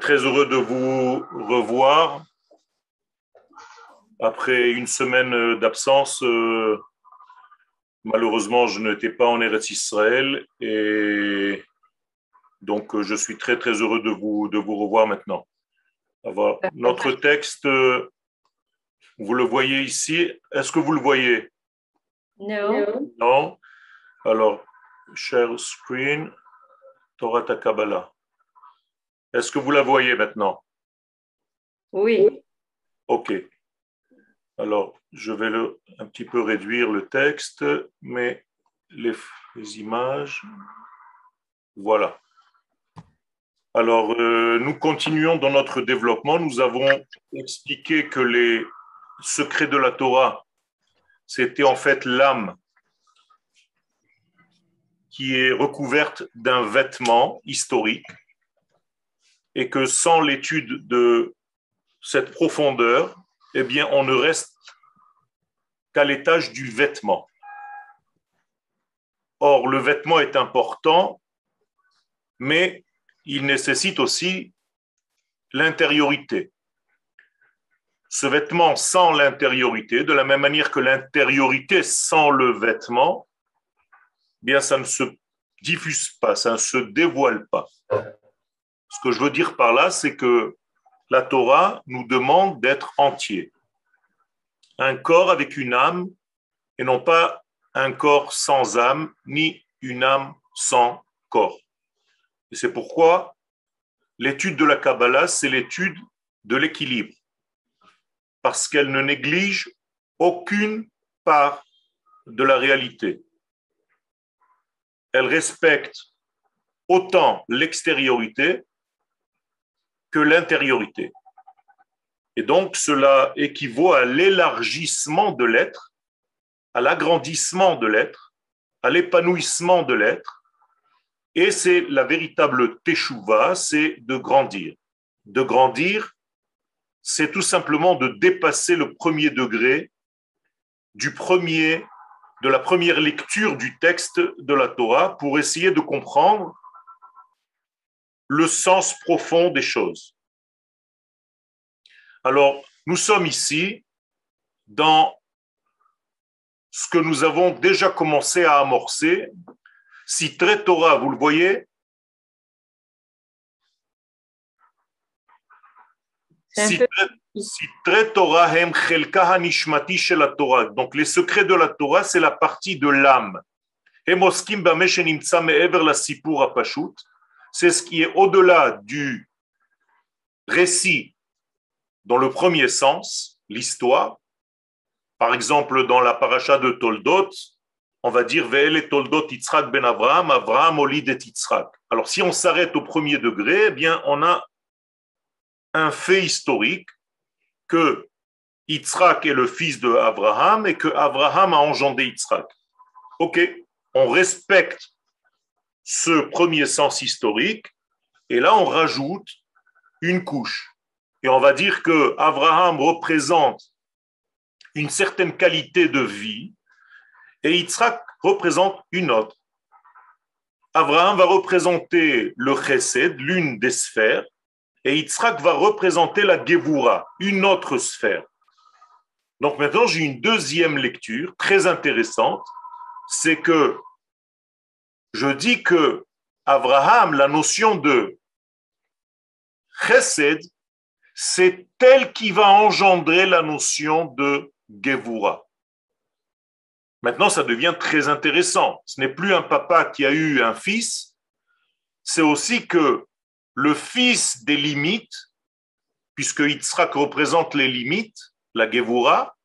très heureux de vous revoir après une semaine d'absence. Euh, malheureusement, je n'étais pas en Eretz Israël et donc je suis très très heureux de vous, de vous revoir maintenant. Alors, notre texte, vous le voyez ici. Est-ce que vous le voyez? Non. Non. Alors, share screen, Torah Kabbalah. Est-ce que vous la voyez maintenant? Oui. OK. Alors, je vais le, un petit peu réduire le texte, mais les, images, voilà. Alors, euh, nous continuons dans notre développement. Nous avons expliqué que les secrets de la Torah, c'était en fait l'âme qui est recouverte d'un vêtement historique et que sans l'étude de cette profondeur, eh bien, on ne reste qu'à l'étage du vêtement. Or, le vêtement est important, mais il nécessite aussi l'intériorité. Ce vêtement sans l'intériorité, de la même manière que l'intériorité sans le vêtement, eh bien ça ne se diffuse pas, ça ne se dévoile pas. Ce que je veux dire par là, c'est que la Torah nous demande d'être entier. Un corps avec une âme et non pas un corps sans âme, ni une âme sans corps. Et c'est pourquoi l'étude de la Kabbalah, c'est l'étude de l'équilibre, parce qu'elle ne néglige aucune part de la réalité. Elle respecte autant l'extériorité que l'intériorité. Et donc, cela équivaut à l'élargissement de l'être, à l'agrandissement de l'être, à l'épanouissement de l'être. Et c'est la véritable teshuva, c'est de grandir. De grandir, c'est tout simplement de dépasser le premier degré du premier, de la première lecture du texte de la Torah pour essayer de comprendre le sens profond des choses. Alors, nous sommes ici dans ce que nous avons déjà commencé à amorcer. Si très Torah, vous le voyez, si très Torah hem la Torah. Donc les secrets de la Torah, c'est la partie de l'âme. Hemoskim ever la sipur apashut c'est ce qui est au-delà du récit dans le premier sens, l'histoire. Par exemple, dans la paracha de Toldot, on va dire Ve'ele Toldot Yitzhak ben Abraham, Abraham Olid et Yitzhak. Alors, si on s'arrête au premier degré, eh bien, on a un fait historique que Yitzhak est le fils de Abraham et que Abraham a engendré Yitzhak. Ok, on respecte ce premier sens historique, et là on rajoute une couche. Et on va dire que Abraham représente une certaine qualité de vie et Yitzhak représente une autre. Abraham va représenter le chesed, l'une des sphères, et Yitzhak va représenter la Gevura, une autre sphère. Donc maintenant, j'ai une deuxième lecture très intéressante, c'est que je dis que Abraham, la notion de chesed, c'est elle qui va engendrer la notion de Gevura. Maintenant, ça devient très intéressant. Ce n'est plus un papa qui a eu un fils, c'est aussi que le fils des limites, puisque Yitzhak représente les limites, la Gevura,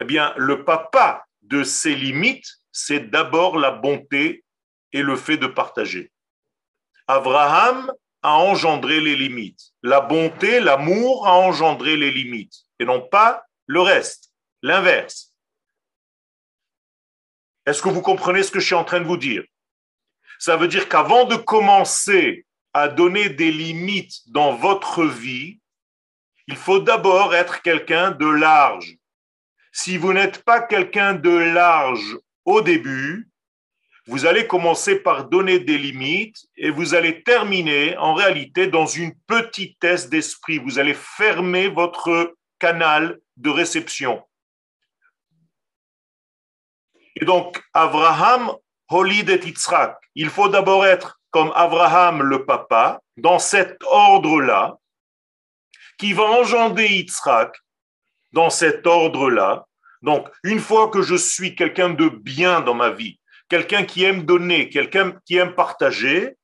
eh bien, le papa de ces limites, c'est d'abord la bonté et le fait de partager. Abraham a engendré les limites. La bonté, l'amour a engendré les limites, et non pas le reste, l'inverse. Est-ce que vous comprenez ce que je suis en train de vous dire? Ça veut dire qu'avant de commencer à donner des limites dans votre vie, il faut d'abord être quelqu'un de large. Si vous n'êtes pas quelqu'un de large au début, vous allez commencer par donner des limites et vous allez terminer en réalité dans une petitesse d'esprit. Vous allez fermer votre canal de réception. Et donc, Abraham, Holid et Yitzhak, il faut d'abord être comme Abraham le papa, dans cet ordre-là, qui va engendrer Yitzhak dans cet ordre-là. Donc, une fois que je suis quelqu'un de bien dans ma vie, quelqu'un qui aime donner, quelqu'un qui aime partager,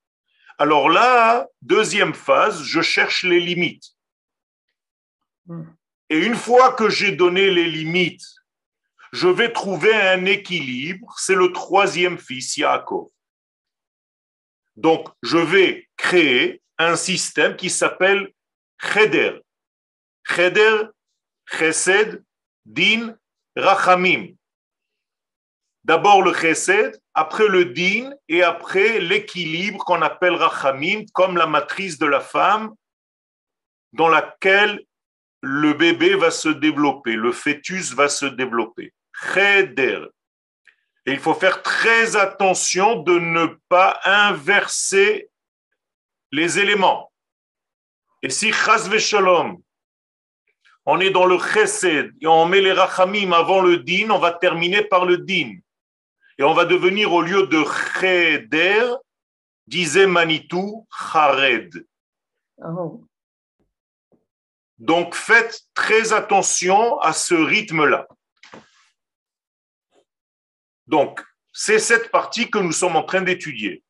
alors là, deuxième phase, je cherche les limites. Hmm. Et une fois que j'ai donné les limites, je vais trouver un équilibre. C'est le troisième fils, Yaakov. Donc, je vais créer un système qui s'appelle Cheder. Cheder, Chesed, Din, Rachamim. D'abord le chesed, après le din et après l'équilibre qu'on appelle rachamim, comme la matrice de la femme dans laquelle le bébé va se développer, le fœtus va se développer. Cheder. Et il faut faire très attention de ne pas inverser les éléments. Et si chas on est dans le chesed et on met les rachamim avant le din, on va terminer par le din. Et on va devenir, au lieu de cheder, disait Manitou, chared. Oh. Donc faites très attention à ce rythme-là. Donc, c'est cette partie que nous sommes en train d'étudier.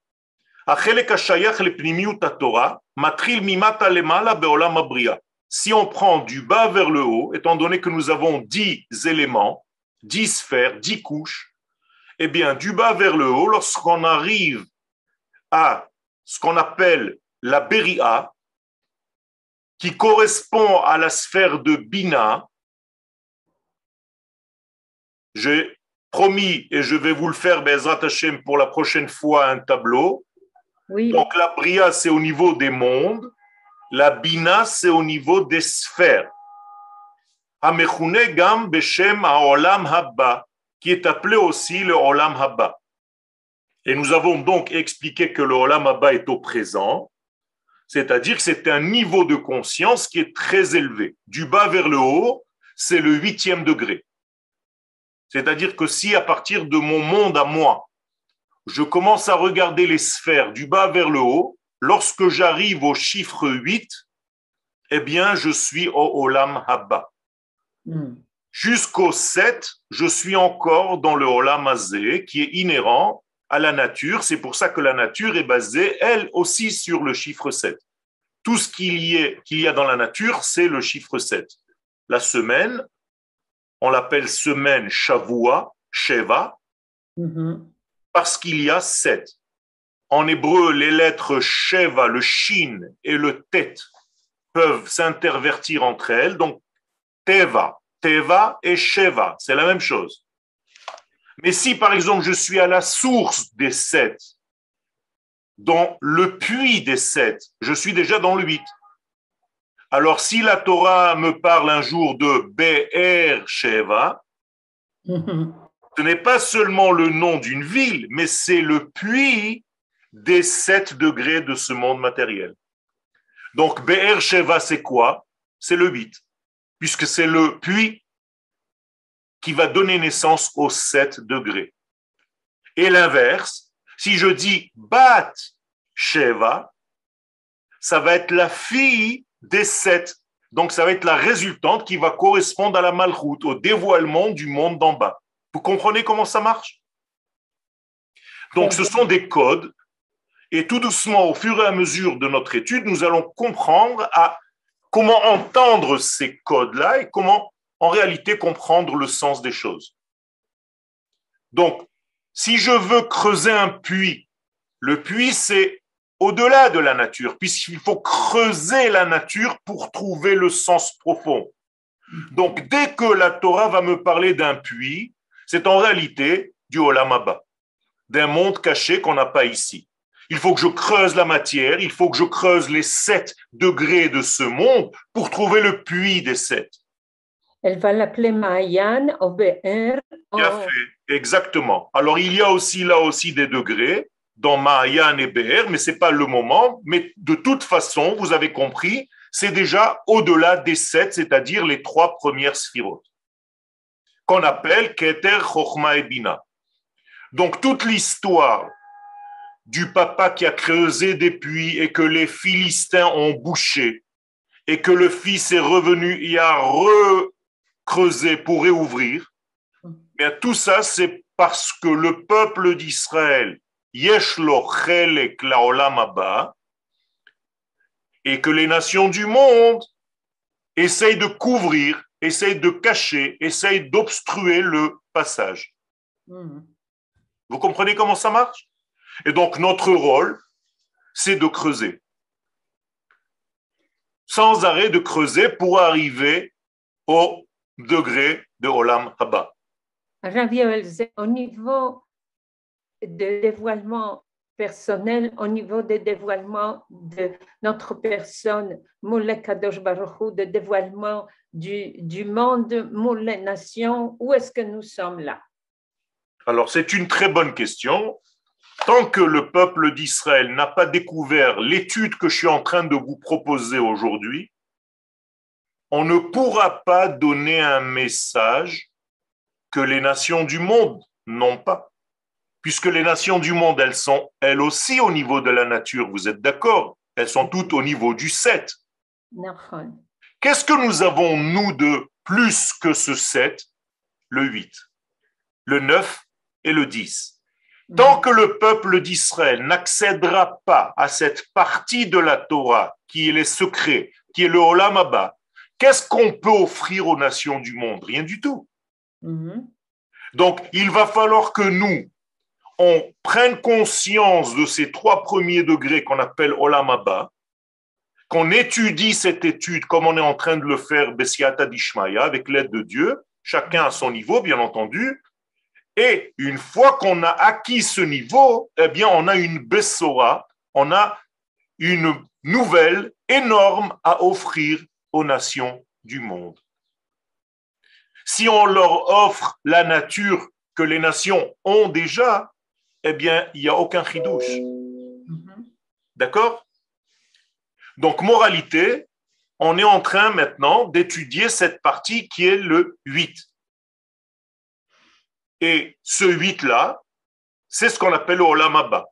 Si on prend du bas vers le haut, étant donné que nous avons dix éléments, dix sphères, dix couches, eh bien, du bas vers le haut, lorsqu'on arrive à ce qu'on appelle la Beria, qui correspond à la sphère de Bina, j'ai promis, et je vais vous le faire, Bezrat Hashem, pour la prochaine fois, un tableau. Donc la Bria, c'est au niveau des mondes, la Bina, c'est au niveau des sphères. gam beshem haolam habba qui est appelé aussi le Olam Haba. Et nous avons donc expliqué que le Olam Haba est au présent, c'est-à-dire que c'est un niveau de conscience qui est très élevé. Du bas vers le haut, c'est le huitième degré. C'est-à-dire que si à partir de mon monde à moi, je commence à regarder les sphères du bas vers le haut, lorsque j'arrive au chiffre 8, eh bien, je suis au Olam Haba. Hmm. Jusqu'au 7, je suis encore dans le Olam qui est inhérent à la nature. C'est pour ça que la nature est basée, elle aussi, sur le chiffre 7. Tout ce qu'il y, y, a dans la nature, c'est le chiffre 7. La semaine, on l'appelle semaine Shavua, Sheva, mm-hmm. parce qu'il y a 7. En hébreu, les lettres Sheva, le Shin et le Tet peuvent s'intervertir entre elles. Donc, Teva, Teva et Sheva, c'est la même chose. Mais si par exemple je suis à la source des sept, dans le puits des sept, je suis déjà dans le huit. Alors si la Torah me parle un jour de Be'er Sheva, ce n'est pas seulement le nom d'une ville, mais c'est le puits des sept degrés de ce monde matériel. Donc Be'er Sheva, c'est quoi? C'est le huit puisque c'est le puits qui va donner naissance aux 7 degrés. Et l'inverse, si je dis Bat Sheva, ça va être la fille des 7. Donc ça va être la résultante qui va correspondre à la malroute, au dévoilement du monde d'en bas. Vous comprenez comment ça marche? Donc ce sont des codes et tout doucement, au fur et à mesure de notre étude, nous allons comprendre à comment entendre ces codes-là et comment en réalité comprendre le sens des choses. Donc, si je veux creuser un puits, le puits, c'est au-delà de la nature, puisqu'il faut creuser la nature pour trouver le sens profond. Donc, dès que la Torah va me parler d'un puits, c'est en réalité du Olamaba, d'un monde caché qu'on n'a pas ici. Il faut que je creuse la matière, il faut que je creuse les sept degrés de ce monde pour trouver le puits des sept. Elle va l'appeler Maayan au BR. Bien fait, exactement. Alors il y a aussi là aussi des degrés dans Mahayan et BR, mais c'est pas le moment. Mais de toute façon, vous avez compris, c'est déjà au-delà des sept, c'est-à-dire les trois premières sphirotes, qu'on appelle Keter, Chochma et Bina. Donc toute l'histoire du papa qui a creusé des puits et que les Philistins ont bouché, et que le fils est revenu et a recreusé pour réouvrir, bien tout ça, c'est parce que le peuple d'Israël, Yeshlo Chelek Laolam Abba, et que les nations du monde essayent de couvrir, essayent de cacher, essayent d'obstruer le passage. Mhm. Vous comprenez comment ça marche? Et donc notre rôle, c'est de creuser. Sans arrêt de creuser pour arriver au degré de Olam Haba. Au niveau de dévoilement personnel, au niveau de dévoilement de notre personne, Kadosh de dévoilement du, du monde, Nation, où est-ce que nous sommes là? Alors c'est une très bonne question. Tant que le peuple d'Israël n'a pas découvert l'étude que je suis en train de vous proposer aujourd'hui, on ne pourra pas donner un message que les nations du monde n'ont pas. Puisque les nations du monde, elles sont elles aussi au niveau de la nature, vous êtes d'accord? Elles sont toutes au niveau du 7. Nachon. Qu'est-ce que nous avons, nous, de plus que ce 7 Le 8, le 9 et le 10. Tant que le peuple d'Israël n'accédera pas à cette partie de la Torah qui est les secrets, qui est le Olam Abba, qu'est-ce qu'on peut offrir aux nations du monde? Rien du tout. Mhm. Donc, il va falloir que nous, on prenne conscience de ces trois premiers degrés qu'on appelle Olam Abba, qu'on étudie cette étude comme on est en train de le faire Bessiata Dishmaya avec l'aide de Dieu, chacun à son niveau, bien entendu. Et une fois qu'on a acquis ce niveau, eh bien, on a une Bessora, on a une nouvelle énorme à offrir aux nations du monde. Si on leur offre la nature que les nations ont déjà, eh bien, il n'y a aucun chidouche. Mhm. D'accord? Donc, moralité, on est en train maintenant d'étudier cette partie qui est le 8. Et ce 8-là, c'est ce qu'on appelle le Olam Abba.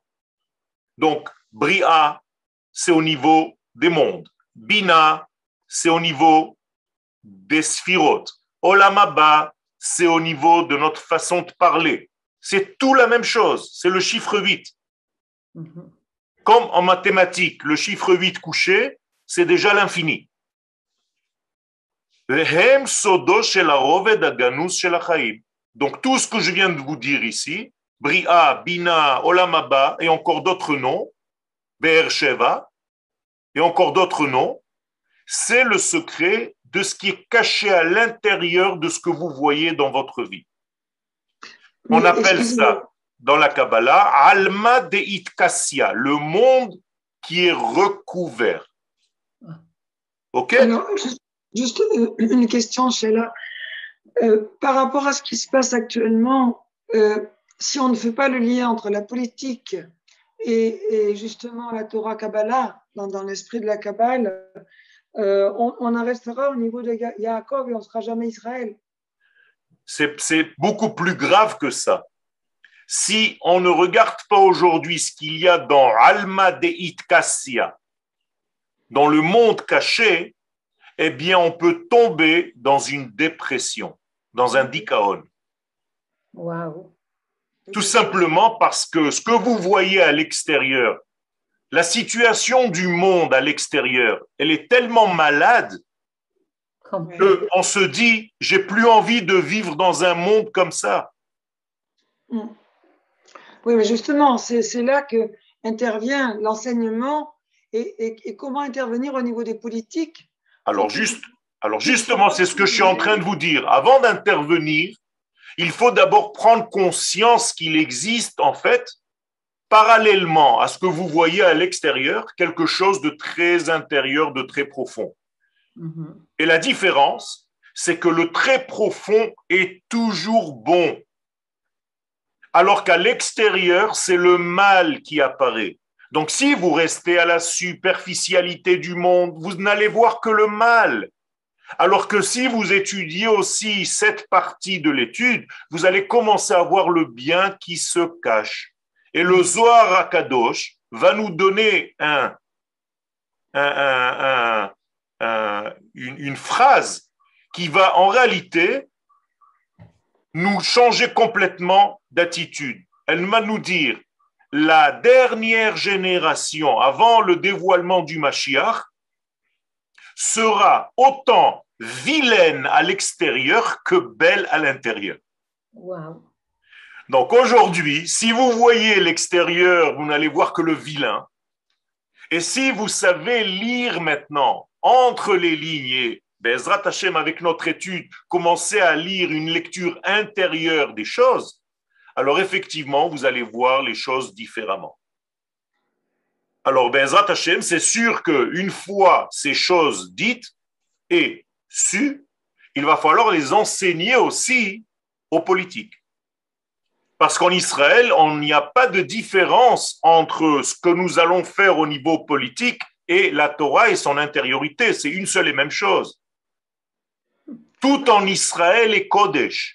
Donc, Bria, c'est au niveau des mondes. Bina, c'est au niveau des sphirotes. Olam Abba, c'est au niveau de notre façon de parler. C'est tout la même chose. C'est le chiffre 8. Mhm. Comme en mathématiques, le chiffre 8 couché, c'est déjà l'infini. Sodo shel haroved haganus shel hachaim. Donc tout ce que je viens de vous dire ici, Bria, Bina, Olamaba et encore d'autres noms, Be'er Sheva et encore d'autres noms, c'est le secret de ce qui est caché à l'intérieur de ce que vous voyez dans votre vie. On Mais appelle ça dans la Kabbalah Alma de Itkassia, le monde qui est recouvert. Ok? Alors, juste, une question, Sheila. Euh, par rapport à ce qui se passe actuellement, euh, si on ne fait pas le lien entre la politique et, justement la Torah Kabbalah, dans, l'esprit de la Kabbale, euh, on, en restera au niveau de Ya- Yaakov et on ne sera jamais Israël. c'est c'est beaucoup plus grave que ça. Si on ne regarde pas aujourd'hui ce qu'il y a dans Alma de Itkassia, dans le monde caché, eh bien, on peut tomber dans une dépression, dans un dikaon. Waouh. Tout simplement parce que ce que vous voyez à l'extérieur, la situation du monde à l'extérieur, elle est tellement malade Comme- qu'on se dit, j'ai plus envie de vivre dans un monde comme ça. Mm. Oui, mais justement, c'est c'est là que intervient l'enseignement et, et- et comment intervenir au niveau des politiques. Alors, juste, alors justement, c'est ce que je suis en train de vous dire. Avant d'intervenir, il faut d'abord prendre conscience qu'il existe, en fait, parallèlement à ce que vous voyez à l'extérieur, quelque chose de très intérieur, de très profond. Mhm. Et la différence, c'est que le très profond est toujours bon. Alors qu'à l'extérieur, c'est le mal qui apparaît. Donc si vous restez à la superficialité du monde, vous n'allez voir que le mal. Alors que si vous étudiez aussi cette partie de l'étude, vous allez commencer à voir le bien qui se cache. Et le Zohar Akadosh va nous donner un, une, phrase qui va en réalité nous changer complètement d'attitude. Elle va nous dire, la dernière génération avant le dévoilement du Mashiach sera autant vilaine à l'extérieur que belle à l'intérieur. Donc aujourd'hui, si vous voyez l'extérieur, vous n'allez voir que le vilain. Et si vous savez lire maintenant entre les lignes et Bezrat Hashem, avec notre étude, commencer à lire une lecture intérieure des choses, alors effectivement, vous allez voir les choses différemment. Alors, Bezrat Hashem, c'est sûr qu'une fois ces choses dites et sues, il va falloir les enseigner aussi aux politiques. Parce qu'en Israël, il n'y a pas de différence entre ce que nous allons faire au niveau politique et la Torah et son intériorité. C'est une seule et même chose. Tout en Israël est Kodesh.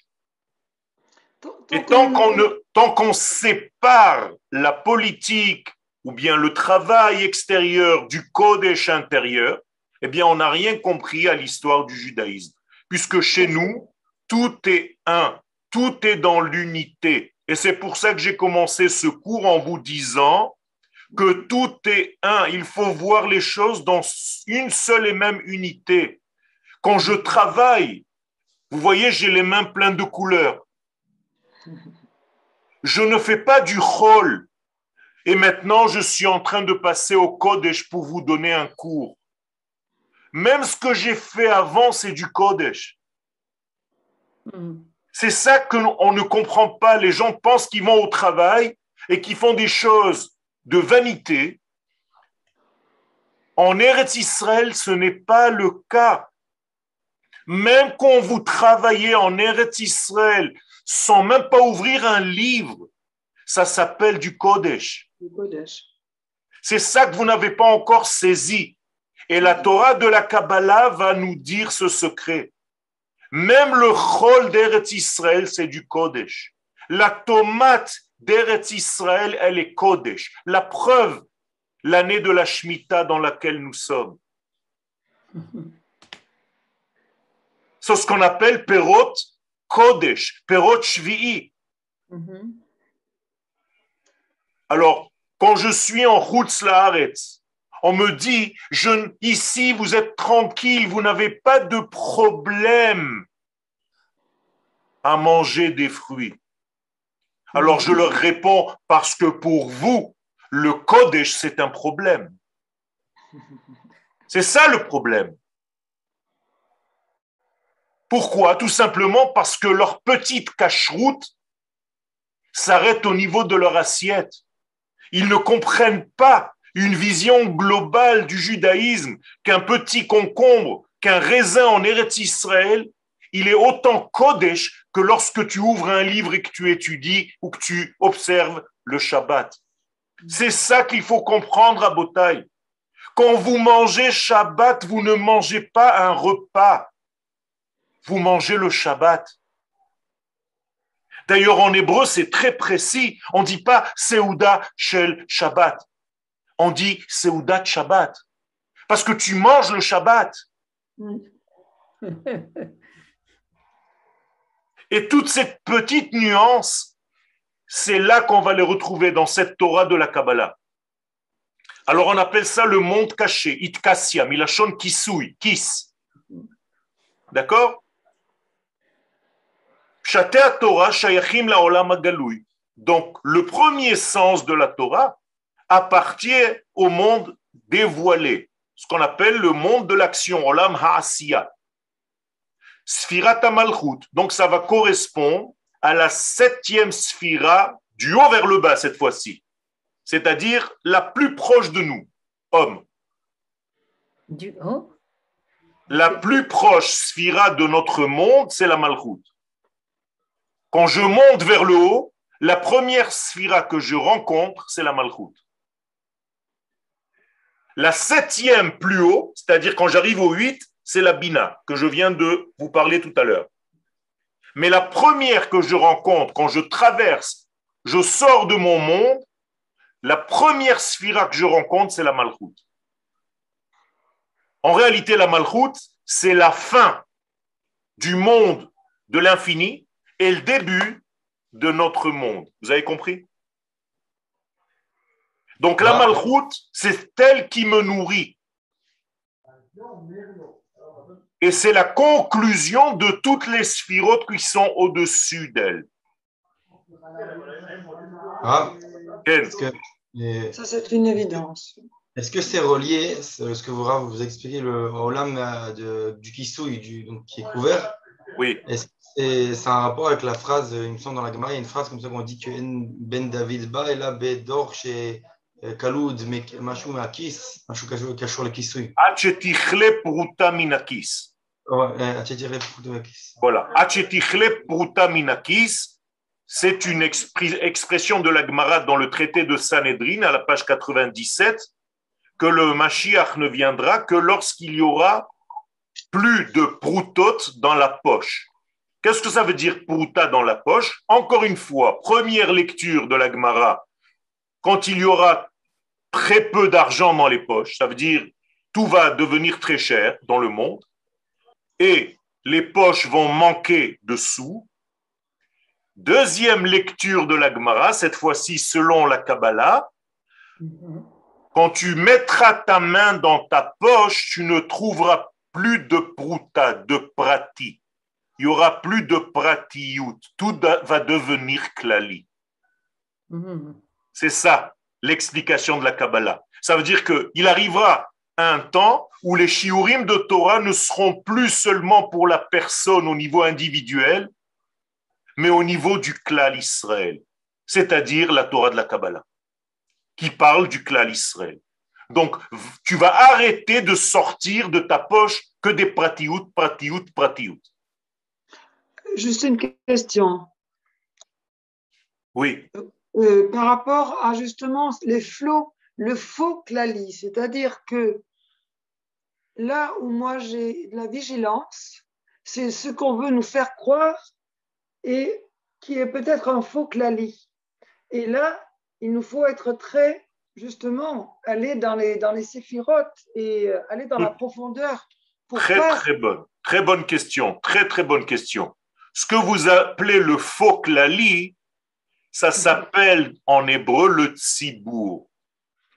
Et tant qu'on tant qu'on sépare la politique ou bien le travail extérieur du Kodesh intérieur, eh bien, on n'a rien compris à l'histoire du judaïsme. Puisque chez nous, tout est un, tout est dans l'unité. Et c'est pour ça que j'ai commencé ce cours en vous disant que tout est un. Il faut voir les choses dans une seule et même unité. Quand je travaille, vous voyez, j'ai les mains pleines de couleurs. Je ne fais pas du rôle. Et maintenant, je suis en train de passer au Kodesh pour vous donner un cours. Même ce que j'ai fait avant, c'est du Kodesh. Hmm. C'est ça qu'on ne comprend pas. Les gens pensent qu'ils vont au travail et qu'ils font des choses de vanité. En Eretz Israël, ce n'est pas le cas. Même quand vous travaillez en Eretz Israël sans même pas ouvrir un livre, ça s'appelle du Kodesh. C'est ça que vous n'avez pas encore saisi. Et la Torah de la Kabbalah va nous dire ce secret. Même le chol d'Eretz Israël, c'est du Kodesh. La tomate d'Eretz Israël, elle est Kodesh. La preuve, l'année de la Shemitah dans laquelle nous sommes. C'est ce qu'on appelle Perot Kodesh, Perot Shvi'i. Mm-hmm. Alors, quand je suis en route on me dit, je, ici, vous êtes tranquille, vous n'avez pas de problème à manger des fruits. Alors je leur réponds, parce que pour vous, le Kodesh, c'est un problème. C'est ça le problème. Pourquoi? Tout simplement parce que leur petite cache-route s'arrête au niveau de leur assiette. Ils ne comprennent pas une vision globale du judaïsme qu'un petit concombre, qu'un raisin en Eretz Israël, il est autant Kodesh que lorsque tu ouvres un livre et que tu étudies ou que tu observes le Shabbat. C'est ça qu'il faut comprendre à Botaï. Quand vous mangez Shabbat, vous ne mangez pas un repas, vous mangez le Shabbat. D'ailleurs, en hébreu, c'est très précis. On ne dit pas Seuda Shel Shabbat. On dit Seudat Shabbat. Parce que tu manges le Shabbat. Et toute cette petite nuance, c'est là qu'on va les retrouver dans cette Torah de la Kabbalah. Alors on appelle ça le monde caché, Itkassia, Milachon Kisui, Kis. D'accord? Torah Shayachim la Donc le premier sens de la Torah appartient au monde dévoilé, ce qu'on appelle le monde de l'action, Olam Ha'asiya. Sfirat Malchut. Donc ça va correspondre à la septième sphira du haut vers le bas cette fois-ci, c'est-à-dire la plus proche de nous, homme. Du haut? La plus proche sphira de notre monde, c'est la Malchut. Quand je monte vers le haut, la première sphira que je rencontre, c'est la Malchut. La septième plus haut, c'est-à-dire quand j'arrive au 8, c'est la Bina, que je viens de vous parler tout à l'heure. Mais la première que je rencontre, quand je traverse, je sors de mon monde, la première sphira que je rencontre, c'est la Malchut. En réalité, la Malchut, c'est la fin du monde de l'infini et le début de notre monde. Vous avez compris? Donc la Malchut, c'est elle qui me nourrit. Et c'est la conclusion de toutes les sphirotes qui sont au-dessus d'elle. Ah, que, Ça, c'est une évidence. est-ce que c'est relié, ce que vous, vous expliquez, le Olam euh, de- du Kisui, du, donc, qui est couvert? Oui, Est-ce que c'est c'est un rapport avec la phrase, il me semble dans la Gemara, il y a une phrase comme ça qu'on dit que En Ben David ba et là Bedor chez euh, Kaloud, mais Machou Makis, Machou Kachou le Kisui. Hachetichle pruta minakis. Euh. Voilà. Hachetichle pruta minakis, c'est une expression de la Gemara dans le traité de Sanhedrin, à la page 97, que le Mashiach ne viendra que lorsqu'il y aura plus de proutot dans la poche. Qu'est-ce que ça veut dire prouta dans la poche Encore une fois, première lecture de la Gemara, quand il y aura très peu d'argent dans les poches, ça veut dire tout va devenir très cher dans le monde, et les poches vont manquer de sous. Deuxième lecture de la Gemara, cette fois-ci selon la Kabbalah, quand tu mettras ta main dans ta poche, tu ne trouveras plus de prouta, de prati. Il y aura plus de pratiout. Tout va devenir klali. Mhm. C'est ça l'explication de la Kabbalah. Ça veut dire qu'il arrivera un temps où les shiurim de Torah ne seront plus seulement pour la personne au niveau individuel, mais au niveau du klal Israël, c'est-à-dire la Torah de la Kabbalah, qui parle du klal Israël. Donc, tu vas arrêter de sortir de ta poche que des pratiout, pratiout, pratiout. Juste une question. Oui, Euh, par rapport à justement les flots, le faux clali, c'est-à-dire que là où moi j'ai de la vigilance, c'est ce qu'on veut nous faire croire et qui est peut-être un faux clali. Et là, il nous faut être très, justement, aller dans les, dans les séphirotes et euh, aller dans la profondeur pour Très, très bonne. Très bonne question. Très, très bonne question. Ce que vous appelez le faux klali, ça s'appelle en hébreu le tzibour.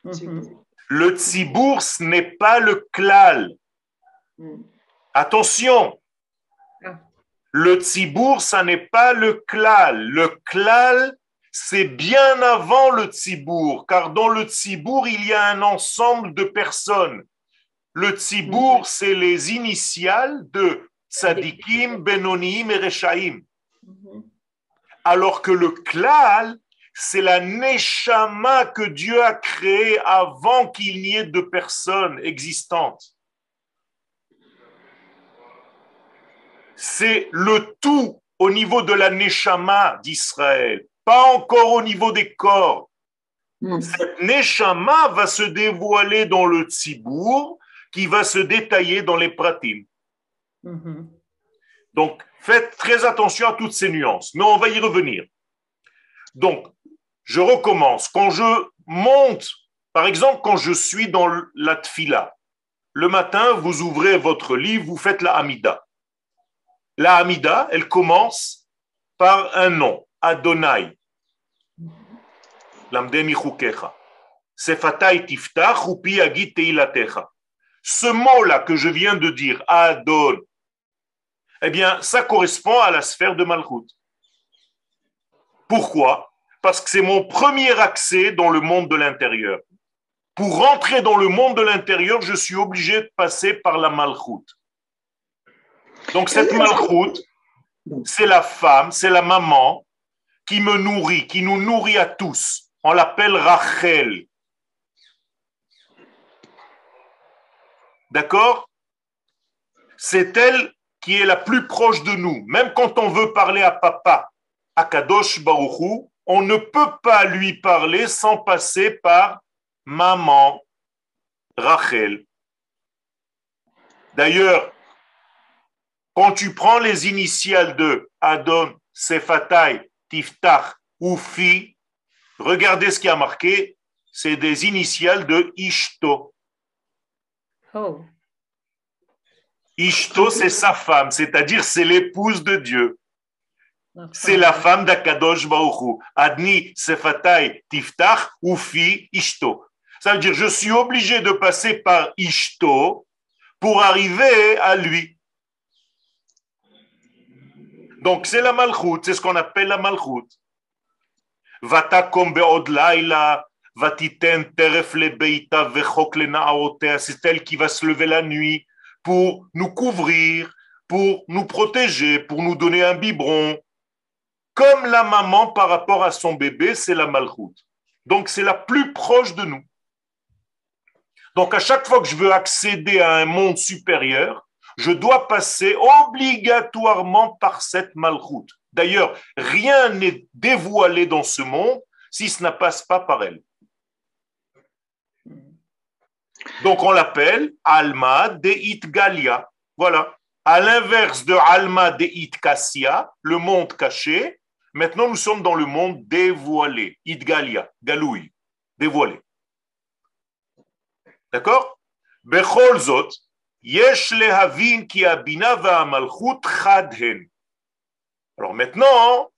Mhm. Le tzibour, ce n'est pas le klal. Mm. Attention. Ah. Le tzibour, ça n'est pas le klal. Le klal, c'est bien avant le tzibour, car dans le tzibour, il y a un ensemble de personnes. Le tzibour, c'est les initiales de tzadikim, benonim et rechaim. Alors que le klal, c'est la neshama que Dieu a créée avant qu'il n'y ait de personnes existantes. C'est le tout au niveau de la neshama d'Israël, pas encore au niveau des corps. Mm. Cette neshama va se dévoiler dans le tzibour, qui va se détailler dans les pratim. Mhm. Donc, faites très attention à toutes ces nuances, mais on va y revenir. Donc, je recommence. Quand je monte, par exemple, quand je suis dans la tfila, le matin, vous ouvrez votre livre, vous faites la Hamida. La Hamida, elle commence par un nom, Adonai. Ce mot-là que je viens de dire, Adon, eh bien, ça correspond à la sphère de Malchut. Pourquoi? Parce que c'est mon premier accès dans le monde de l'intérieur. Pour rentrer dans le monde de l'intérieur, je suis obligé de passer par la Malchut. Donc cette Malchut, c'est la femme, c'est la maman qui me nourrit, qui nous nourrit à tous. On l'appelle Rachel. D'accord? C'est elle qui est la plus proche de nous. Même quand on veut parler à papa, à Kadosh Baruchou, on ne peut pas lui parler sans passer par maman, Rachel. D'ailleurs, quand tu prends les initiales de Adon, Sefatai, Tiftach ou Fi, regardez ce qui a marqué, c'est des initiales de Ishto. Oh. Ishto, c'est sa femme, c'est-à-dire c'est l'épouse de Dieu. C'est la femme d'Akadosh Baruchu. Adni, Sefatai, Tiftach, Ufi, Ishto. Ça veut dire, je suis obligé de passer par Ishto pour arriver à lui. Donc, c'est la malchut, c'est ce qu'on appelle la malchut. Vatakom be'od laila, vatiten teref beita vechok. C'est elle qui va se lever la nuit pour nous couvrir, pour nous protéger, pour nous donner un biberon. Comme la maman par rapport à son bébé, c'est la malchut. Donc, c'est la plus proche de nous. Donc, à chaque fois que je veux accéder à un monde supérieur, je dois passer obligatoirement par cette malchoute. D'ailleurs, rien n'est dévoilé dans ce monde si ce ne passe pas par elle. Donc on l'appelle Alma de Itgalia. Voilà. À l'inverse de Alma de Itkasia, le monde caché, maintenant nous sommes dans le monde dévoilé. Itgalia, Galoui, dévoilé. D'accord? Bechol Zot, alors maintenant,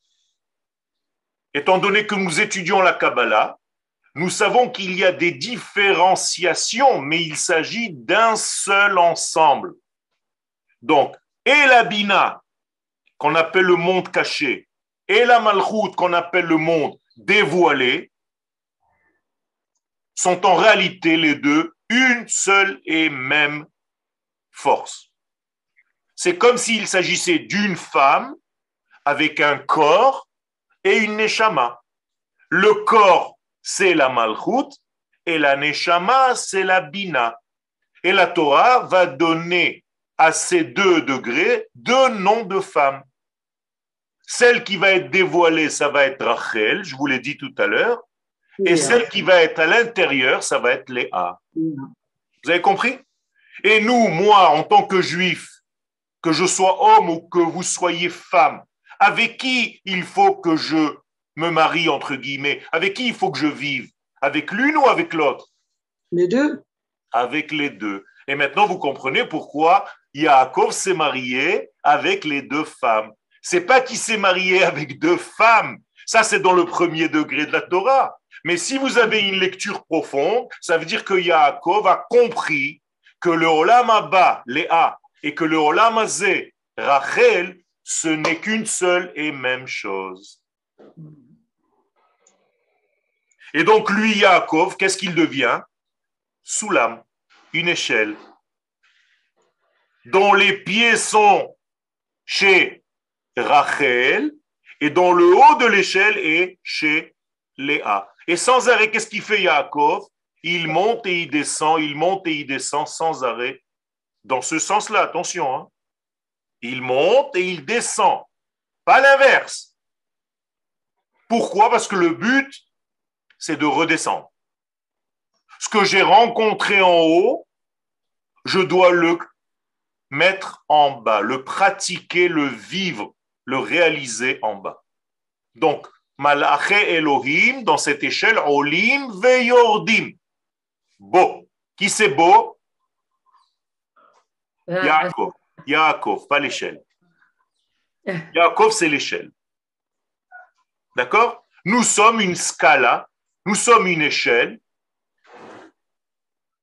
étant donné que nous étudions la Kabbalah, nous savons qu'il y a des différenciations, mais il s'agit d'un seul ensemble. Donc, et la Bina, qu'on appelle le monde caché, et la Malchut, qu'on appelle le monde dévoilé, sont en réalité les deux une seule et même force. C'est comme s'il s'agissait d'une femme avec un corps et une neshama. Le corps, c'est la malchut et la neshama, c'est la bina. Et la Torah va donner à ces deux degrés deux noms de femmes. Celle qui va être dévoilée, ça va être Rachel, je vous l'ai dit tout à l'heure, et celle qui va être à l'intérieur, ça va être Léa. Vous avez compris? Et nous, moi, en tant que juif, que je sois homme ou que vous soyez femme, avec qui il faut que je me marie, entre guillemets Avec qui il faut que je vive? Avec l'une ou avec l'autre? Les deux. Avec les deux. Et maintenant, vous comprenez pourquoi Yaakov s'est marié avec les deux femmes. C'est pas qu'il s'est marié avec deux femmes. Ça, c'est dans le premier degré de la Torah. Mais si vous avez une lecture profonde, ça veut dire que Yaakov a compris que le Olam Abba, Léa, et que le Olam Azé, Rachel, ce n'est qu'une seule et même chose. Et donc lui, Yaakov, qu'est-ce qu'il devient? Soulam, une échelle, dont les pieds sont chez Rachel et dont le haut de l'échelle est chez Léa. Et sans arrêt, qu'est-ce qu'il fait Yaakov? Il monte et il descend, il monte et il descend sans arrêt. Dans ce sens-là, attention. Hein. Il monte et il descend, pas l'inverse. Pourquoi? Parce que le but, c'est de redescendre. Ce que j'ai rencontré en haut, je dois le mettre en bas, le pratiquer, le vivre, le réaliser en bas. Donc, Malaché Elohim, dans cette échelle, Olim Veyordim beau. Qui c'est beau? Euh, Yaakov. Yaakov, pas l'échelle. Yaakov, c'est l'échelle. D'accord? Nous sommes une scala, nous sommes une échelle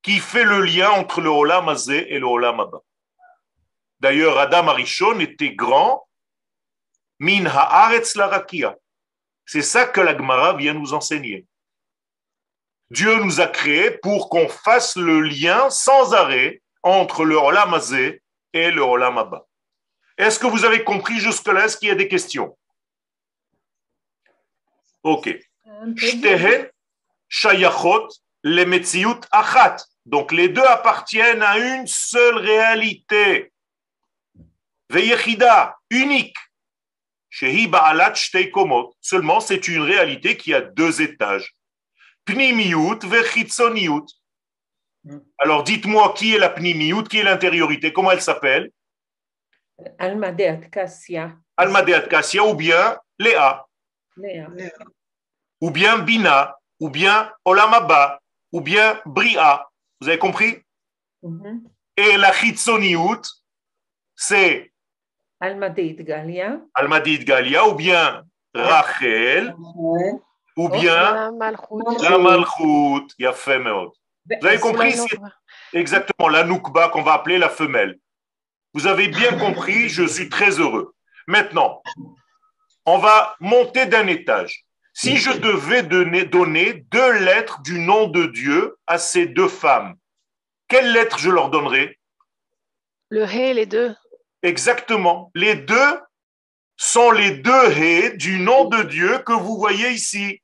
qui fait le lien entre le Olam Azé et le Olam Abba. D'ailleurs, Adam Arishon était grand, min haaretz la C'est ça que la Gemara vient nous enseigner. Dieu nous a créés pour qu'on fasse le lien sans arrêt entre le Olam et le Olam Abba. Est-ce que vous avez compris jusque-là Est-ce qu'il y a des questions? Ok. Shayachot, achat. Donc les deux appartiennent à une seule réalité. Veyechida, unique. Shehi Ba'alat. Seulement, c'est une réalité qui a deux étages. Pnimiyut vechitzoniyut. Alors dites-moi qui est la pnimiyut, qui est l'intériorité, comment elle s'appelle? Alma de Atkassia. Alma de Atkassia ou bien Léa, Léa. ou bien Bina, ou bien Olamaba, ou bien Bria. Vous avez compris? Mhm. Et la chitzoniyut, c'est Alma de Idgalia. Almadid Galia, ou bien Rachel, Ouais. ou bien La Malchut. la Malchut. Yafé Meod. Vous avez compris exactement la Noukba qu'on va appeler la femelle. Vous avez bien compris, je suis très heureux. Maintenant, on va monter d'un étage. Si je devais donner, donner deux lettres du nom de Dieu à ces deux femmes, quelles lettres je leur donnerais? Le He, les deux. Exactement. Les deux sont les deux hé du nom de Dieu que vous voyez ici.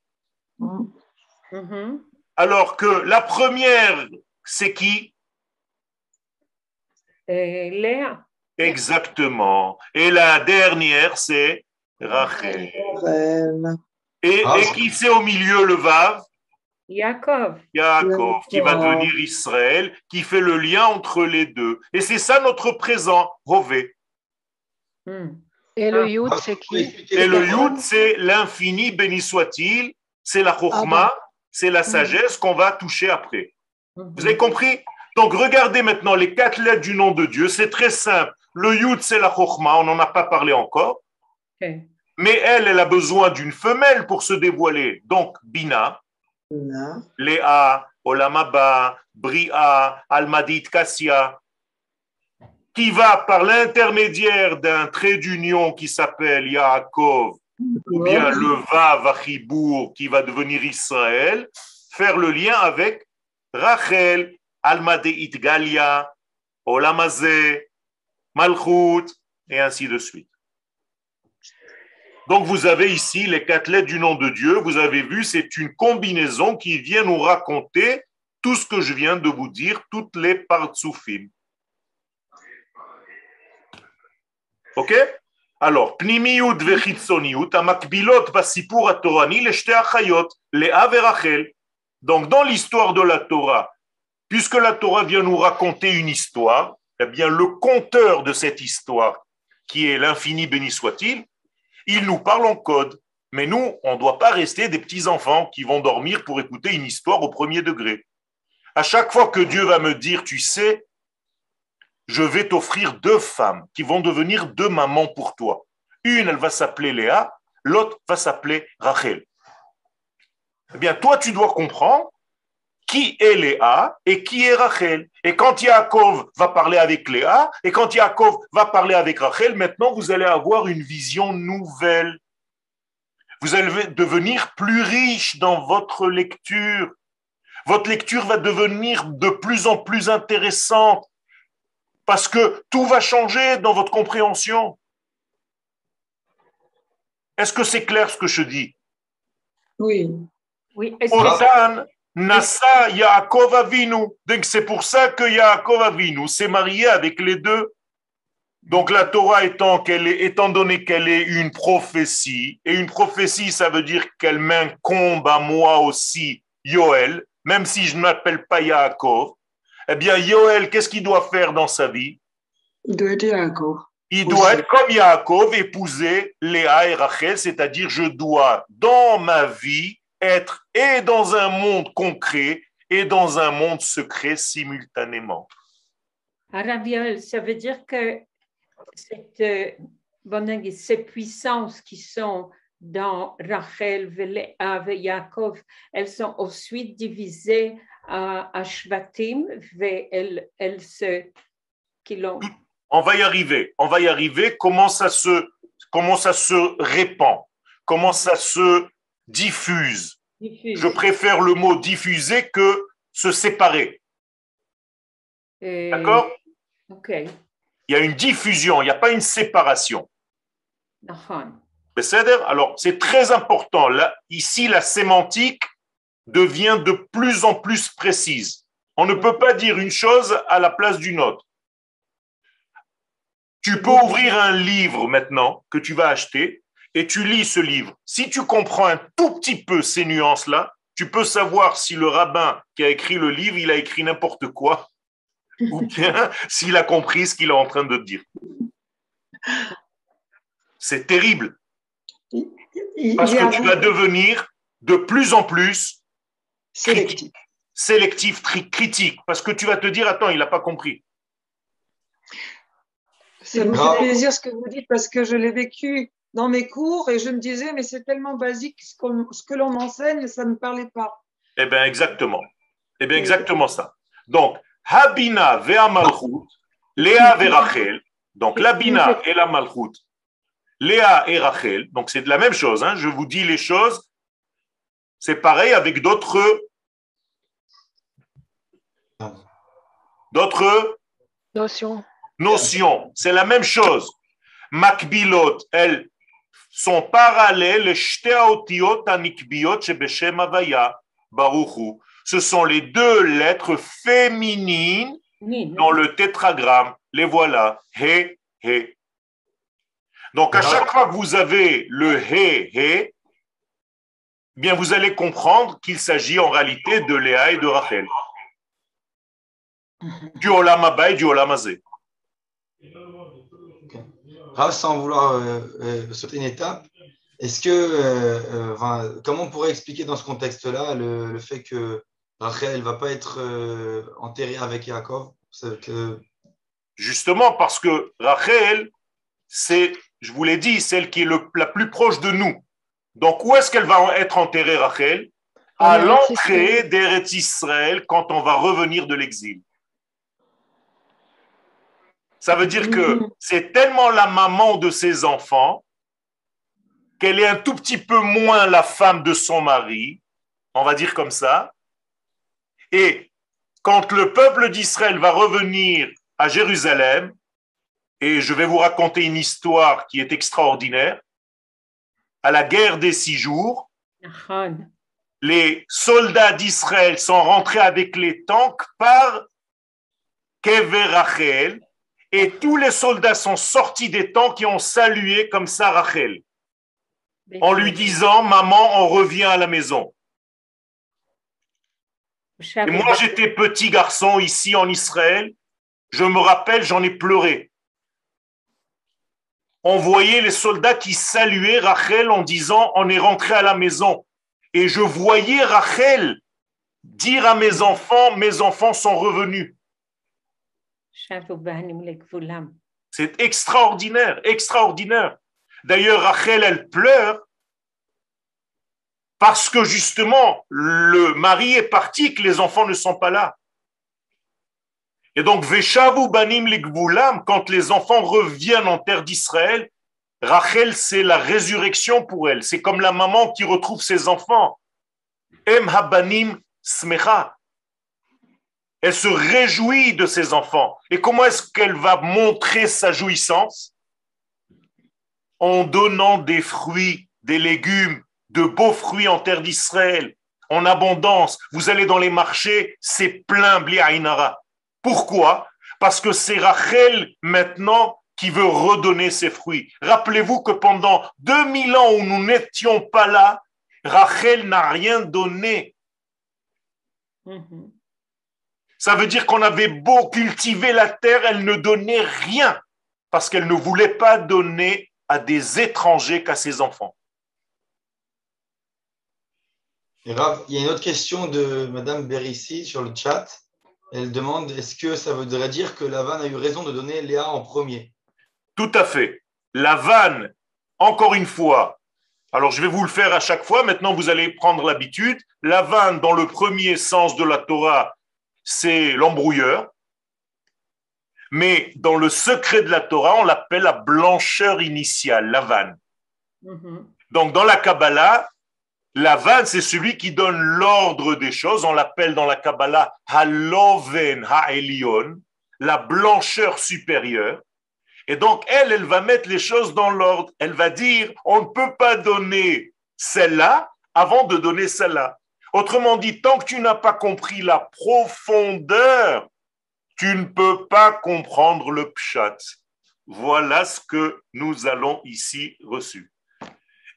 Mhm. Alors que la première, c'est qui? Et Léa. Exactement. Et la dernière, c'est Rachel. Rachel. Et, Ah, et qui c'est au milieu le Vav Yaakov. Yaakov, qui va devenir Israël, qui fait le lien entre les deux. Et c'est ça notre présent, Rové. Hmm. Et le Ah. Yud, Ah, c'est pouvez qui Et le Yud, c'est l'infini, béni soit-il, c'est la Chokhmah, c'est la sagesse qu'on va toucher après. Mhm. Vous avez compris? Donc regardez maintenant les quatre lettres du nom de Dieu, c'est très simple. Le Yud, c'est la Chokhmah, on n'en a pas parlé encore, Ok. Mais elle, elle a besoin d'une femelle pour se dévoiler. Donc, Bina. Léa, Olamaba, Bria, Almadit, Kassia, qui va par l'intermédiaire d'un trait d'union qui s'appelle Yaakov, ou bien le Vav Achibour, qui va devenir Israël, faire le lien avec Rachel, Almadeit Galia, Olamazé, Malchut, et ainsi de suite. Donc vous avez ici les quatre lettres du nom de Dieu. Vous avez vu, c'est une combinaison qui vient nous raconter tout ce que je viens de vous dire, toutes les partsoufim. Ok? Alors, pnimiyut vechitzoniyut, amakbilot basipur atorani leshte achayot, Léa et Rachel. Donc, dans l'histoire de la Torah, puisque la Torah vient nous raconter une histoire, eh bien, le conteur de cette histoire, qui est l'infini béni soit-il, il nous parle en code. Mais nous, on ne doit pas rester des petits-enfants qui vont dormir pour écouter une histoire au premier degré. À chaque fois que Dieu va me dire, tu sais, je vais t'offrir deux femmes qui vont devenir deux mamans pour toi. Une, elle va s'appeler Léa, l'autre va s'appeler Rachel. Eh bien, toi, tu dois comprendre qui est Léa et qui est Rachel? Et quand Yaakov va parler avec Léa et quand Yaakov va parler avec Rachel, maintenant vous allez avoir une vision nouvelle. Vous allez devenir plus riche dans votre lecture. Votre lecture va devenir de plus en plus intéressante parce que tout va changer dans votre compréhension. Est-ce que c'est clair ce que je dis? Oui. Oui, est-ce que- Otan Nasa Yaakov Avinu. Donc c'est pour ça que Yaakov Avinu s'est marié avec les deux. Donc la Torah étant, qu'elle est, étant donné qu'elle est une prophétie, et une prophétie ça veut dire qu'elle m'incombe à moi aussi, Yoel, même si je ne m'appelle pas Yaakov, eh bien Yoel, qu'est-ce qu'il doit faire dans sa vie? Il doit être Yaakov. il doit être comme Yaakov, épouser Léa et Rachel, c'est-à-dire je dois, dans ma vie, être et dans un monde concret et dans un monde secret simultanément. Arabiel, ça veut dire que cette, euh, bon, ces puissances qui sont dans Rachel, Léa et Yaakov, elles sont ensuite divisées à, à Shvatim, elles, elles se, qui. On va y arriver, on va y arriver. Comment ça se, comment ça se répand, comment ça se diffuse. Je préfère le mot diffuser que se séparer. Euh, D'accord? OK. Il y a une diffusion, il n'y a pas une séparation. Alors c'est très important. Là, ici, la sémantique devient de plus en plus précise. On ne peut pas dire une chose à la place d'une autre. Tu peux ouvrir un livre maintenant que tu vas acheter et tu lis ce livre. Si tu comprends un tout petit peu ces nuances-là, tu peux savoir si le rabbin qui a écrit le livre, il a écrit n'importe quoi ou bien s'il a compris ce qu'il est en train de dire. C'est terrible. Parce que tu vas devenir de plus en plus sélectif. sélectif, critique, parce que tu vas te dire, attends, il n'a pas compris. Ça me fait plaisir ce que vous dites parce que je l'ai vécu dans mes cours et je me disais, mais c'est tellement basique ce, que l'on enseigne, ça ne me parlait pas. Eh bien, exactement. Eh bien, exactement ça. Donc, Habina vea malchut, Léa ve Rachel. Donc, la Bina et la malchut, Léa et Rachel. Donc, c'est de la même chose. Hein. Je vous dis les choses. C'est pareil avec d'autres. D'autres notions. Notions. C'est la même chose. Makbilot, elles sont parallèles. Ce sont les deux lettres féminines dans le tétragramme. Les voilà. He, he. Donc, à chaque fois que vous avez le he, he, bien, vous allez comprendre qu'il s'agit en réalité de Léa et de Rachel. Du Olam et du Olam sans vouloir euh, euh, sauter une étape, est-ce que, euh, comment on pourrait expliquer dans ce contexte-là le, le, fait que Rachel ne va pas être enterrée avec Yaakov? Que... Justement parce que Rachel, c'est, je vous l'ai dit, celle qui est le, la plus proche de nous. Donc où est-ce qu'elle va être enterrée, Rachel? À l'entrée d'Eretz Israël quand on va revenir de l'exil. Ça veut dire que mm-hmm. c'est tellement la maman de ses enfants qu'elle est un tout petit peu moins la femme de son mari, on va dire comme ça. Et quand le peuple d'Israël va revenir à Jérusalem, et je vais vous raconter une histoire qui est extraordinaire, à la guerre des six jours, les soldats d'Israël sont rentrés avec les tanks par Kever Rachel, et tous les soldats sont sortis des temps qui ont salué comme ça Rachel, en lui disant Maman, on revient à la maison. Et moi, j'étais petit garçon ici en Israël. Je me rappelle, j'en ai pleuré. On voyait les soldats qui saluaient Rachel en disant On est rentré à la maison. Et je voyais Rachel dire à mes enfants Mes enfants sont revenus. C'est extraordinaire, extraordinaire. D'ailleurs, Rachel, elle pleure parce que justement, le mari est parti, que les enfants ne sont pas là. Et donc, Veshavu Banim quand les enfants reviennent en terre d'Israël, Rachel, c'est la résurrection pour elle. C'est comme la maman qui retrouve ses enfants. Em Habanim Smecha. Elle se réjouit de ses enfants. Et comment est-ce qu'elle va montrer sa jouissance? En donnant des fruits, des légumes, de beaux fruits en terre d'Israël, en abondance. Vous allez dans les marchés, c'est plein Bliaïnara. Pourquoi? Parce que c'est Rachel maintenant qui veut redonner ses fruits. Rappelez-vous que pendant 2000 ans où nous n'étions pas là, Rachel n'a rien donné. Mm-hmm. Ça veut dire qu'on avait beau cultiver la terre, elle ne donnait rien parce qu'elle ne voulait pas donner à des étrangers qu'à ses enfants. il y a une autre question de Madame Berissi sur le chat. Elle demande est-ce que ça voudrait dire que Lavan a eu raison de donner Léa en premier? Tout à fait. Lavan, encore une fois, alors je vais vous le faire à chaque fois, maintenant vous allez prendre l'habitude. Lavan, dans le premier sens de la Torah, c'est l'embrouilleur. Mais dans le secret de la Torah, on l'appelle la blancheur initiale, la vanne. Mm-hmm. Donc dans la Kabbalah, la vanne, c'est celui qui donne l'ordre des choses. On l'appelle dans la Kabbalah Haloven Ha'elion, la blancheur supérieure. Et donc, elle, elle va mettre les choses dans l'ordre. Elle va dire, on ne peut pas donner celle-là avant de donner celle-là. Autrement dit, tant que tu n'as pas compris la profondeur, tu ne peux pas comprendre le pshat. Voilà ce que nous allons ici reçu.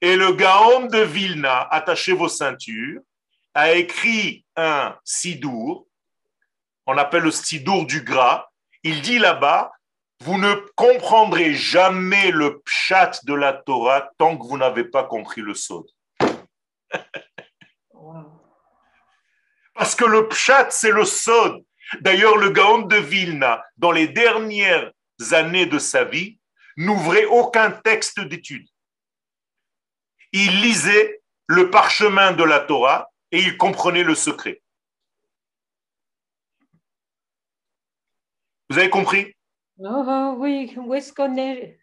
Et le Gaon de Vilna, attachez vos ceintures, a écrit un sidour, on appelle le sidour du gras. Il dit là-bas, vous ne comprendrez jamais le pshat de la Torah tant que vous n'avez pas compris le sod. Parce que le pshat, c'est le sod. D'ailleurs, le Gaon de Vilna, dans les dernières années de sa vie, n'ouvrait aucun texte d'étude. Il lisait le parchemin de la Torah et il comprenait le secret. Vous avez compris? Oh, oui, où est-ce qu'on est?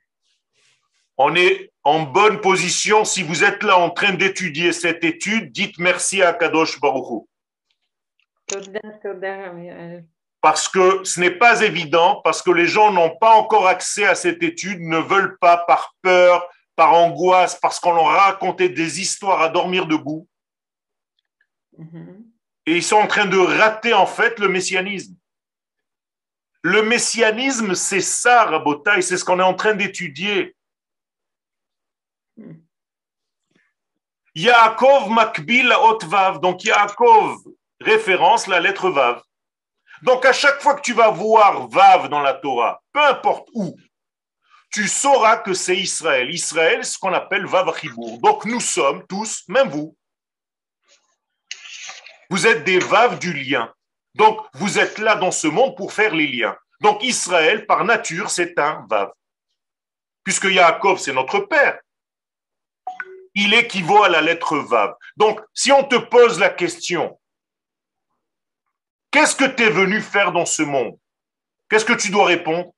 On est en bonne position. Si vous êtes là en train d'étudier cette étude, dites merci à Kadosh Baruch parce que ce n'est pas évident, parce que les gens n'ont pas encore accès à cette étude, ne veulent pas par peur, par angoisse, parce qu'on leur a raconté des histoires à dormir debout. Et ils sont en train de rater en fait le messianisme. Le messianisme, c'est ça, Rabotaï, c'est ce qu'on est en train d'étudier. Yaakov Makbil Ot Vav. Donc Yaakov référence la lettre Vav. Donc à chaque fois que tu vas voir Vav dans la Torah, peu importe où, tu sauras que c'est Israël. Israël, ce qu'on appelle Vav Chibour. Donc nous sommes tous, même vous, vous êtes des Vav du lien. Donc vous êtes là dans ce monde pour faire les liens. Donc Israël, par nature, c'est un Vav. Puisque Yaakov, c'est notre père. Il équivaut à la lettre Vav. Donc si on te pose la question, Qu'est-ce que tu es venu faire dans ce monde? Qu'est-ce que tu dois répondre?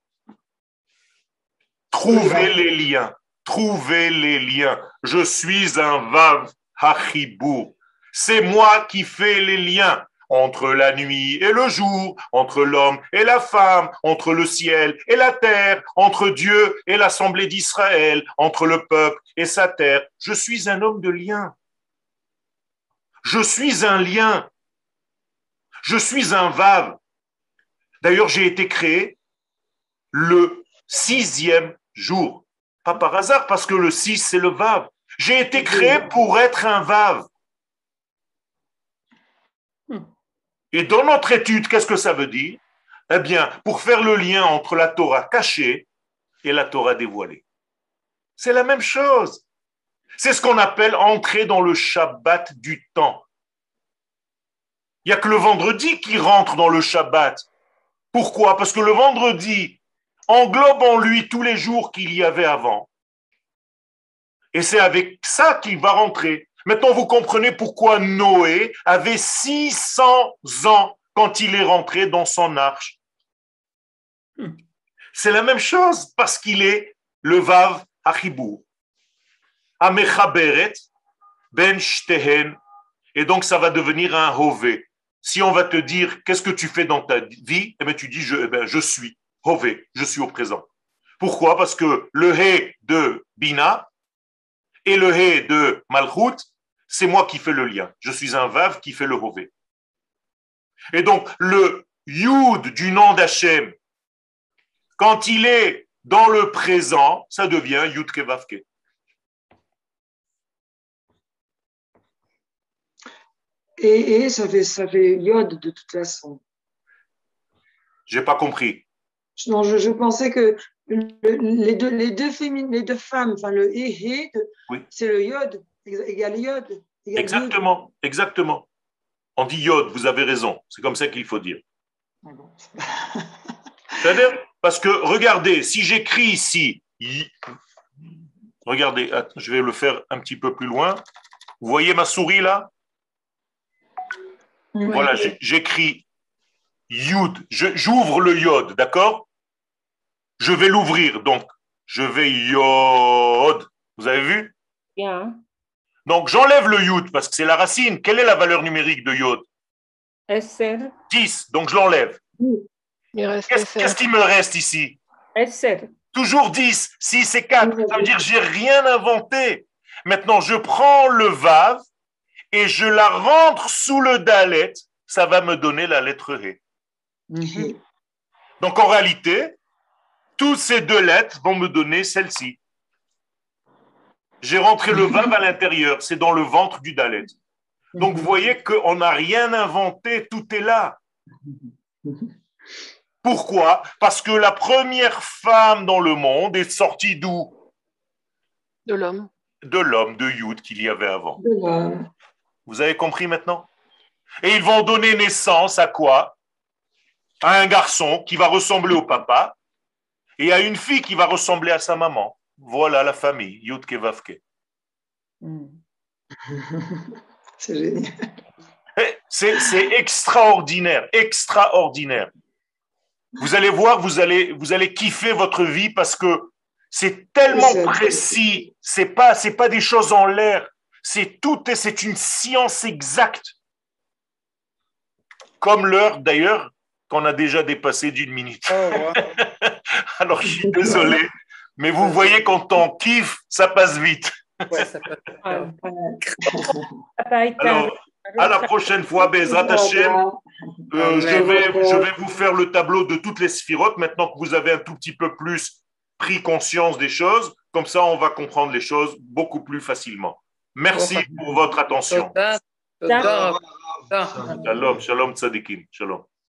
Trouver les liens. Trouver les liens. Je suis un Vav Hachibou. C'est moi qui fais les liens entre la nuit et le jour, entre l'homme et la femme, entre le ciel et la terre, entre Dieu et l'assemblée d'Israël, entre le peuple et sa terre. Je suis un homme de lien. Je suis un lien. Je suis un Vav. D'ailleurs, j'ai été créé le sixième jour. Pas par hasard, parce que le six, c'est le Vav. J'ai été créé pour être un Vav. Et dans notre étude, qu'est-ce que ça veut dire? Eh bien, pour faire le lien entre la Torah cachée et la Torah dévoilée. C'est la même chose. C'est ce qu'on appelle entrer dans le Shabbat du temps. Il n'y a que le vendredi qui rentre dans le Shabbat. Pourquoi? Parce que le vendredi englobe en lui tous les jours qu'il y avait avant. Et c'est avec ça qu'il va rentrer. Maintenant, vous comprenez pourquoi Noé avait 600 ans quand il est rentré dans son arche. C'est la même chose parce qu'il est le Vav Achibou. Amechaberet ben Shtehen. Et donc, ça va devenir un Hové. Si on va te dire qu'est-ce que tu fais dans ta vie, eh bien, tu dis je, eh je suis Hové, je suis au présent. Pourquoi? Parce que le He de Bina et le He de Malchut, c'est moi qui fais le lien. Je suis un Vav qui fait le Hové. Et donc, le Yud du nom d'Hachem, quand il est dans le présent, ça devient Yud Kevavke. Et, ça, fait, ça fait Yod de toute façon. J'ai pas compris. Non, je, pensais que les, deux, les, deux les deux femmes, enfin le hé, c'est le Yod, égal Yod. exactement, exactement. On dit Yod, vous avez raison. C'est comme ça qu'il faut dire. C'est-à-dire, parce que regardez, si j'écris ici, regardez, je vais le faire un petit peu plus loin. Vous voyez ma souris là? Voilà, j'écris Yud. J'ouvre le Yod, d'accord? Je vais l'ouvrir, donc je vais Yod. Vous avez vu? Bien. Donc j'enlève le Yud parce que c'est la racine. Quelle est la valeur numérique de Yod? 10, donc je l'enlève. Qu'est-ce qui me reste ici? Toujours 10. Si c'est 4, ça veut dire que j'ai rien inventé. Maintenant, je prends le Vav et je la rentre sous le dalet, ça va me donner la lettre He. Mhm. Donc en réalité, Tous ces deux lettres vont me donner celle-ci. J'ai rentré le vav à l'intérieur, c'est dans le ventre du Dalet. Donc vous voyez qu'on n'a rien inventé, tout est là. Pourquoi? Parce que la première femme dans le monde est sortie d'où? De l'homme. De l'homme, de Yud qu'il y avait avant. De l'homme. Vous avez compris maintenant? Et ils vont donner naissance à quoi? À un garçon qui va ressembler au papa et à une fille qui va ressembler à sa maman. Voilà la famille, Yud Kevavke. Mm. C'est génial. Eh, C'est c'est extraordinaire, extraordinaire. Vous allez voir, vous allez, vous allez kiffer votre vie parce que c'est tellement précis. C'est pas, c'est pas des choses en l'air. C'est tout, et c'est une science exacte. Comme l'heure d'ailleurs qu'on a déjà dépassé d'une minute. Alors je suis désolé, mais vous voyez quand on kiffe, ça passe vite. Ouais, ça Ah, Alors, à la prochaine fois, Bezrat Hashem. Euh, je, vais, je vais vous faire le tableau de toutes les sphirotes maintenant que vous avez un tout petit peu plus pris conscience des choses. Comme ça, on va comprendre les choses beaucoup plus facilement. Merci pour votre attention. Shalom, shalom tzadikim. Shalom.